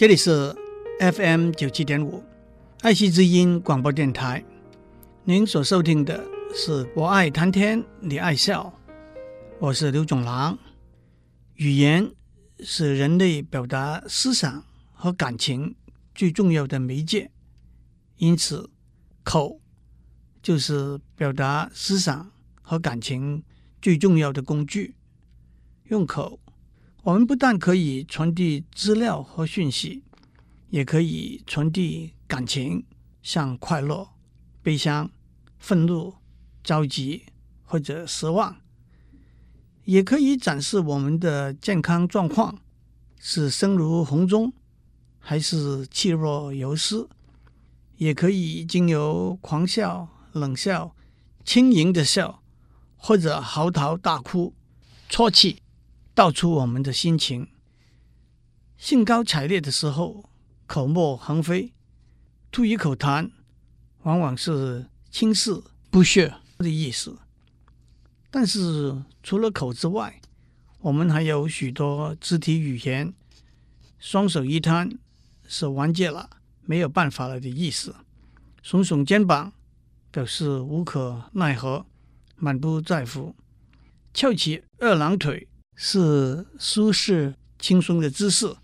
这里是 FM 九七点五爱惜之音广播电台，您所收听的是我爱谈天，你爱笑，我是刘总郎。语言是人类表达思想和感情最重要的媒介，因此口就是表达思想和感情最重要的工具。用口。我们不但可以传递资料和讯息，也可以传递感情，像快乐、悲伤、愤怒、着急或者失望；也可以展示我们的健康状况，是声如洪钟还是气若游丝；也可以经由狂笑、冷笑、轻盈的笑，或者嚎啕大哭、啜泣。道出我们的心情，兴高采烈的时候，口沫横飞，吐一口痰，往往是轻视不屑的意思。但是除了口之外，我们还有许多肢体语言，双手一摊是完结了，没有办法了的意思；耸耸肩膀表示无可奈何，满不在乎；翘起二郎腿。是舒适轻松的姿势，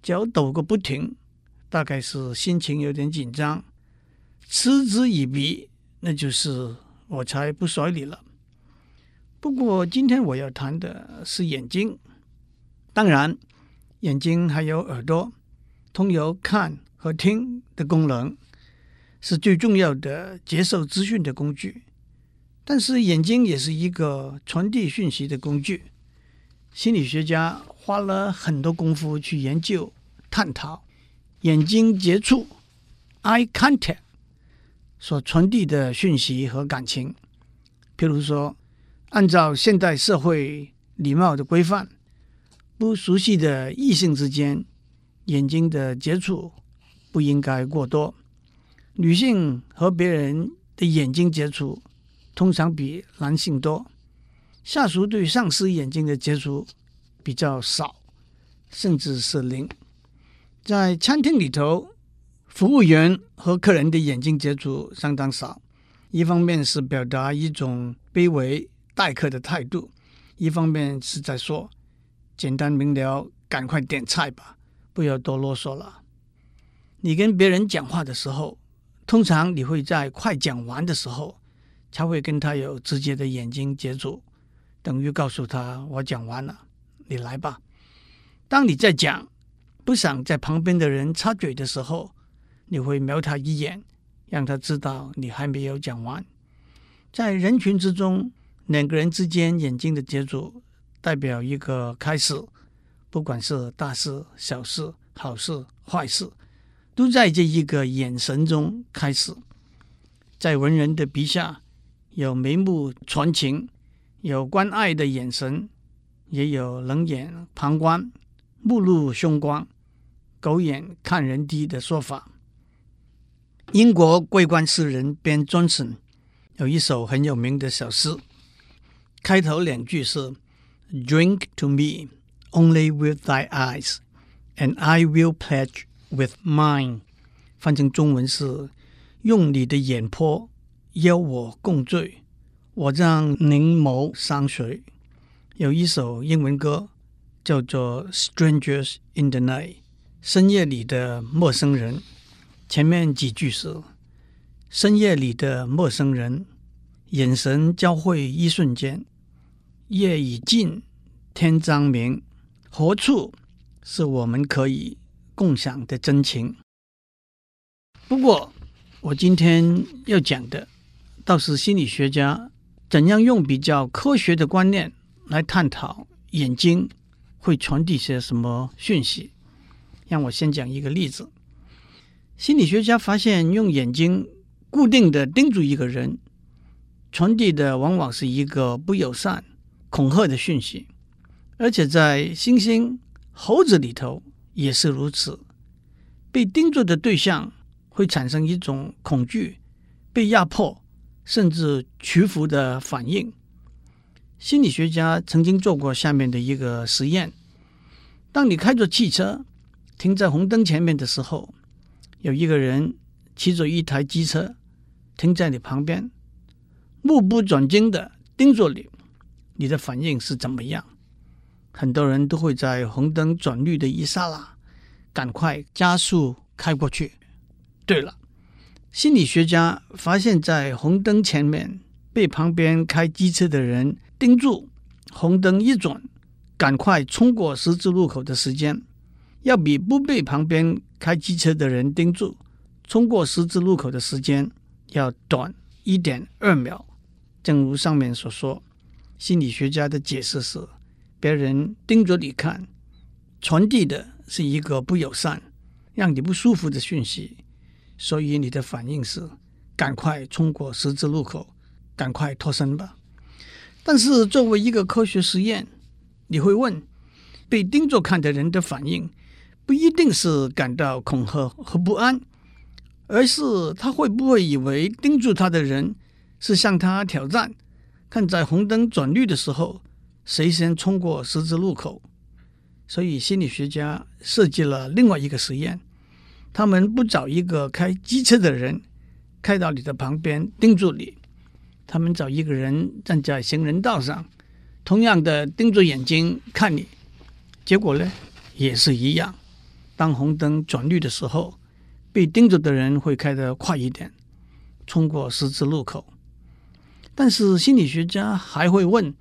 脚抖个不停，大概是心情有点紧张。嗤之以鼻，那就是我才不甩你了。不过今天我要谈的是眼睛，当然，眼睛还有耳朵，通有看和听的功能，是最重要的接受资讯的工具。但是眼睛也是一个传递讯息的工具。心理学家花了很多功夫去研究、探讨眼睛接触 （eye contact） 所传递的讯息和感情。譬如说，按照现代社会礼貌的规范，不熟悉的异性之间，眼睛的接触不应该过多。女性和别人的眼睛接触通常比男性多。下属对上司眼睛的接触比较少，甚至是零。在餐厅里头，服务员和客人的眼睛接触相当少。一方面是表达一种卑微待客的态度，一方面是在说简单明了，赶快点菜吧，不要多啰嗦了。你跟别人讲话的时候，通常你会在快讲完的时候才会跟他有直接的眼睛接触。等于告诉他：“我讲完了，你来吧。”当你在讲，不想在旁边的人插嘴的时候，你会瞄他一眼，让他知道你还没有讲完。在人群之中，两个人之间眼睛的接触代表一个开始，不管是大事、小事、好事、坏事，都在这一个眼神中开始。在文人的笔下，有眉目传情。有关爱的眼神，也有冷眼旁观、目露凶光、狗眼看人低的说法。英国桂冠诗人 Ben Johnson 有一首很有名的小诗，开头两句是 “Drink to me only with thy eyes, and I will pledge with mine”，翻成中文是“用你的眼波邀我共醉”。我让凝眸相随。有一首英文歌叫做《Strangers in the Night》，深夜里的陌生人。前面几句是：深夜里的陌生人，眼神交汇一瞬间，夜已尽，天将明，何处是我们可以共享的真情？不过，我今天要讲的倒是心理学家。怎样用比较科学的观念来探讨眼睛会传递些什么讯息？让我先讲一个例子。心理学家发现，用眼睛固定的盯住一个人，传递的往往是一个不友善、恐吓的讯息，而且在猩猩、猴子里头也是如此。被盯住的对象会产生一种恐惧、被压迫。甚至屈服的反应。心理学家曾经做过下面的一个实验：当你开着汽车停在红灯前面的时候，有一个人骑着一台机车停在你旁边，目不转睛的盯着你，你的反应是怎么样？很多人都会在红灯转绿的一刹那，赶快加速开过去。对了，心理学家发现，在红灯前面被旁边开机车的人盯住，红灯一转，赶快冲过十字路口的时间，要比不被旁边开机车的人盯住，冲过十字路口的时间要短一点二秒。正如上面所说，心理学家的解释是。别人盯着你看，传递的是一个不友善、让你不舒服的讯息，所以你的反应是赶快冲过十字路口，赶快脱身吧。但是作为一个科学实验，你会问：被盯着看的人的反应不一定是感到恐吓和不安，而是他会不会以为盯住他的人是向他挑战？看在红灯转绿的时候。谁先冲过十字路口？所以心理学家设计了另外一个实验。他们不找一个开机车的人开到你的旁边盯住你，他们找一个人站在行人道上，同样的盯着眼睛看你。结果呢，也是一样。当红灯转绿的时候，被盯着的人会开得快一点，冲过十字路口。但是心理学家还会问。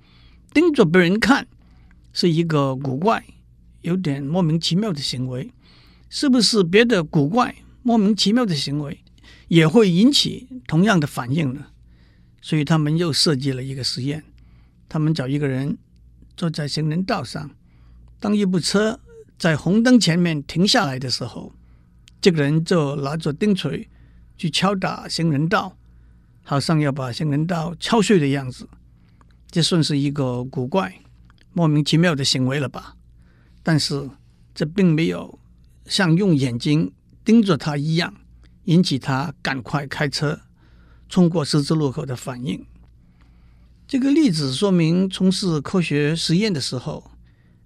盯着别人看是一个古怪、有点莫名其妙的行为，是不是别的古怪、莫名其妙的行为也会引起同样的反应呢？所以他们又设计了一个实验，他们找一个人坐在行人道上，当一部车在红灯前面停下来的时候，这个人就拿着钉锤去敲打行人道，好像要把行人道敲碎的样子。这算是一个古怪、莫名其妙的行为了吧？但是这并没有像用眼睛盯着他一样，引起他赶快开车冲过十字路口的反应。这个例子说明，从事科学实验的时候，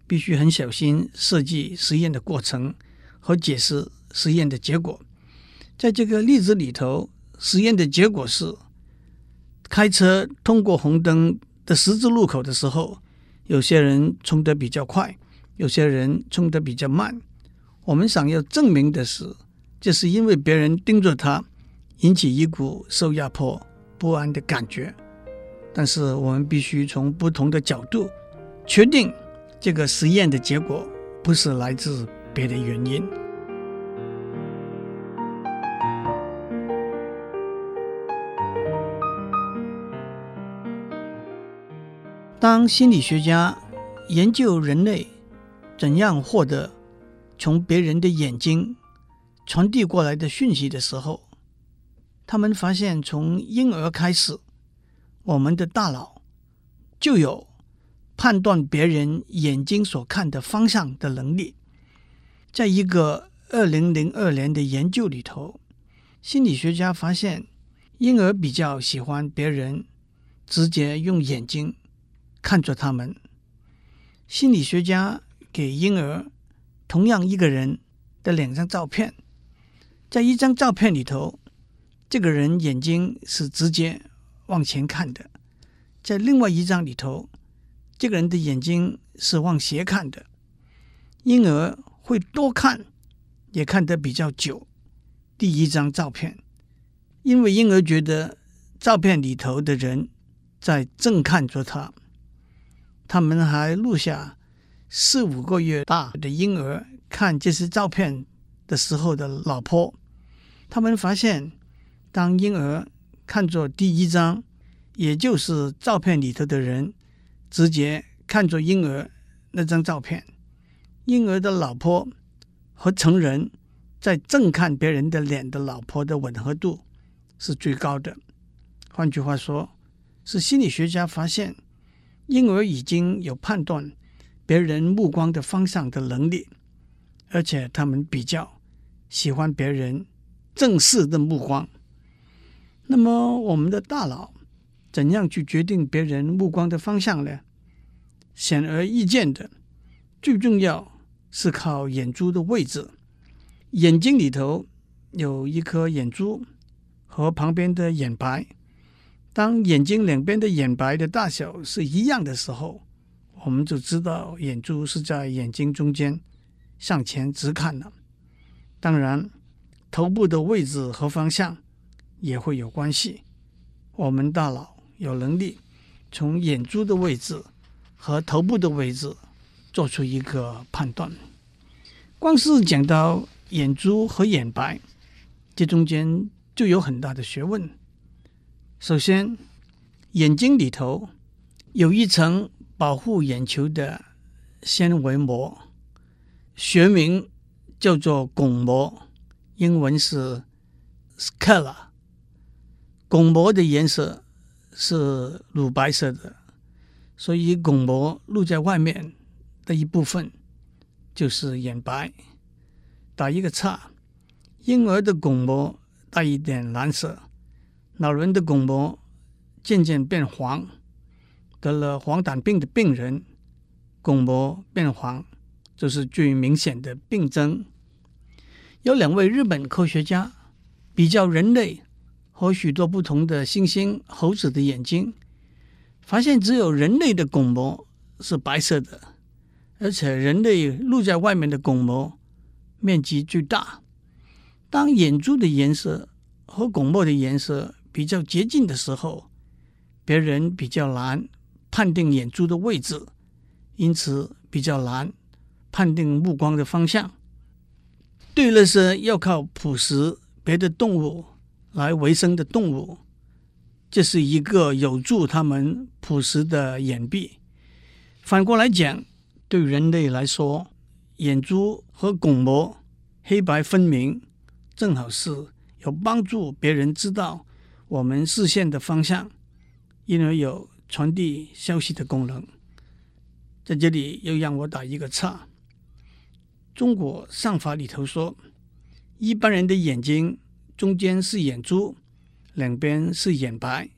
必须很小心设计实验的过程和解释实验的结果。在这个例子里头，实验的结果是开车通过红灯的十字路口的时候，有些人冲得比较快，有些人冲得比较慢。我们想要证明的是，这是因为别人盯着他，引起一股受压迫、不安的感觉。但是我们必须从不同的角度确定，这个实验的结果不是来自别的原因。当心理学家研究人类怎样获得从别人的眼睛传递过来的讯息的时候，他们发现，从婴儿开始，我们的大脑就有判断别人眼睛所看的方向的能力。在一个二零零二年的研究里头，心理学家发现，婴儿比较喜欢别人直接用眼睛。看着他们，心理学家给婴儿同样一个人的两张照片，在一张照片里头，这个人眼睛是直接往前看的；在另外一张里头，这个人的眼睛是往斜看的。婴儿会多看，也看得比较久。第一张照片，因为婴儿觉得照片里头的人在正看着他。他们还录下四五个月大的婴儿看这些照片的时候的老婆。他们发现，当婴儿看着第一张，也就是照片里头的人，直接看着婴儿那张照片，婴儿的老婆和成人在正看别人的脸的老婆的吻合度是最高的。换句话说，是心理学家发现。婴儿已经有判断别人目光的方向的能力，而且他们比较喜欢别人正视的目光。那么，我们的大脑怎样去决定别人目光的方向呢？显而易见的，最重要是靠眼珠的位置眼睛里头有一颗眼珠和旁边的眼白。当眼睛两边的眼白的大小是一样的时候，我们就知道眼珠是在眼睛中间向前直看了。当然，头部的位置和方向也会有关系。我们大脑有能力从眼珠的位置和头部的位置做出一个判断。光是讲到眼珠和眼白，这中间就有很大的学问。首先，眼睛里头有一层保护眼球的纤维膜，学名叫做巩膜，英文是 sclera。巩膜的颜色是乳白色的，所以巩膜露在外面的一部分就是眼白。打一个叉，婴儿的巩膜带一点蓝色。老人的巩膜渐渐变黄，得了黄疸病的病人，巩膜变黄这是最明显的病征。有两位日本科学家比较人类和许多不同的猩猩、猴子的眼睛，发现只有人类的巩膜是白色的，而且人类露在外面的巩膜面积最大。当眼珠的颜色和巩膜的颜色比较接近的时候，别人比较难判定眼珠的位置，因此比较难判定目光的方向。对那些要靠捕食别的动物来维生的动物，这是一个有助他们捕食的眼壁。反过来讲，对人类来说，眼珠和巩膜黑白分明，正好是有帮助别人知道。我们视线的方向，因而有传递消息的功能。在这里又让我打一个岔。中国上法里头说，一般人的眼睛中间是眼珠，两边是眼白，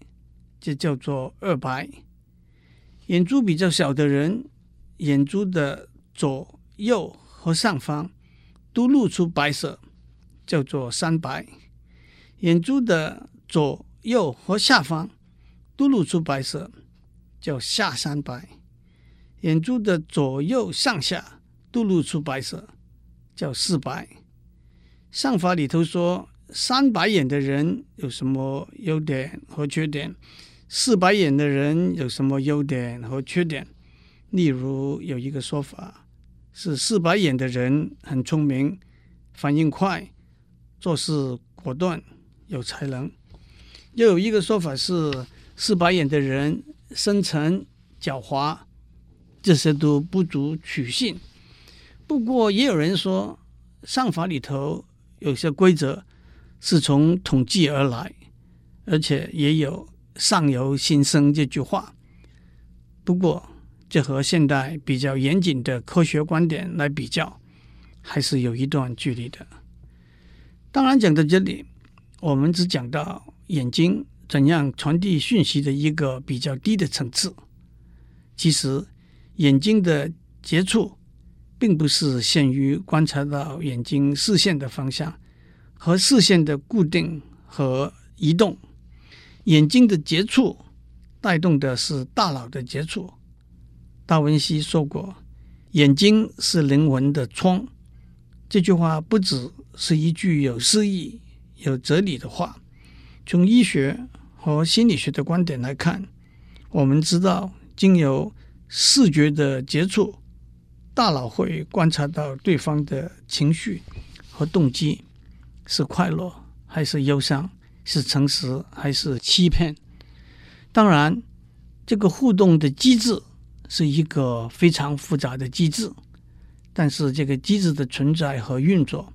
这叫做二白。眼珠比较小的人，眼珠的左右和上方都露出白色，叫做三白。眼珠的左右和下方都露出白色，叫下三白；眼珠的左右上下都露出白色，叫四白。上法里头说，三白眼的人有什么优点和缺点？四白眼的人有什么优点和缺点？例如有一个说法是，四白眼的人很聪明，反应快，做事果断，有才能。又有一个说法是，四白眼的人深沉、狡猾，这些都不足取信。不过，也有人说，上法里头有些规则是从统计而来，而且也有“上由心生”这句话。不过，这和现代比较严谨的科学观点来比较，还是有一段距离的。当然，讲到这里，我们只讲到。眼睛怎样传递讯息的一个比较低的层次。其实，眼睛的接触并不是限于观察到眼睛视线的方向和视线的固定和移动。眼睛的接触带动的是大脑的接触。达文西说过：“眼睛是灵魂的窗。”这句话不只是一句有诗意、有哲理的话。从医学和心理学的观点来看，我们知道，经由视觉的接触，大脑会观察到对方的情绪和动机，是快乐还是忧伤，是诚实还是欺骗。当然，这个互动的机制是一个非常复杂的机制，但是这个机制的存在和运作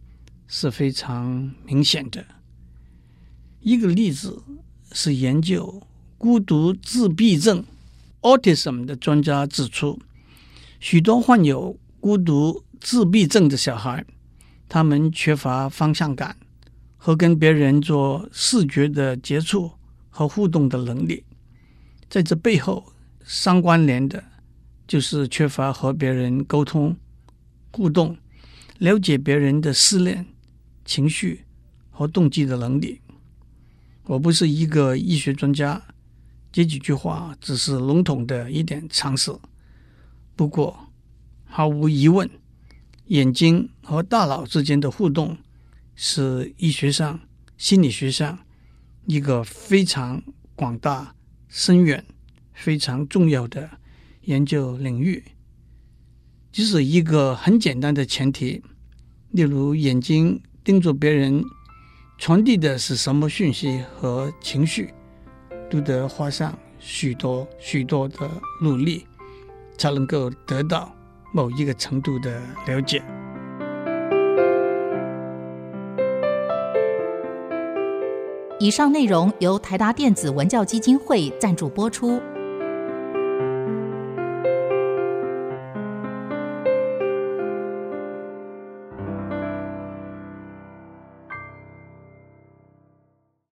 是非常明显的。一个例子是研究孤独自闭症 （autism） 的专家指出，许多患有孤独自闭症的小孩，他们缺乏方向感和跟别人做视觉的接触和互动的能力。在这背后相关联的，就是缺乏和别人沟通、互动、了解别人的思念情绪和动机的能力。我不是一个医学专家，这几句话只是笼统的一点常识。不过，毫无疑问，眼睛和大脑之间的互动是医学上、心理学上一个非常广大、深远、非常重要的研究领域。即使一个很简单的前提，例如眼睛盯着别人。传递的是什么讯息和情绪，都得花上许多许多的努力，才能够得到某一个程度的了解。以上内容由台达电子文教基金会赞助播出。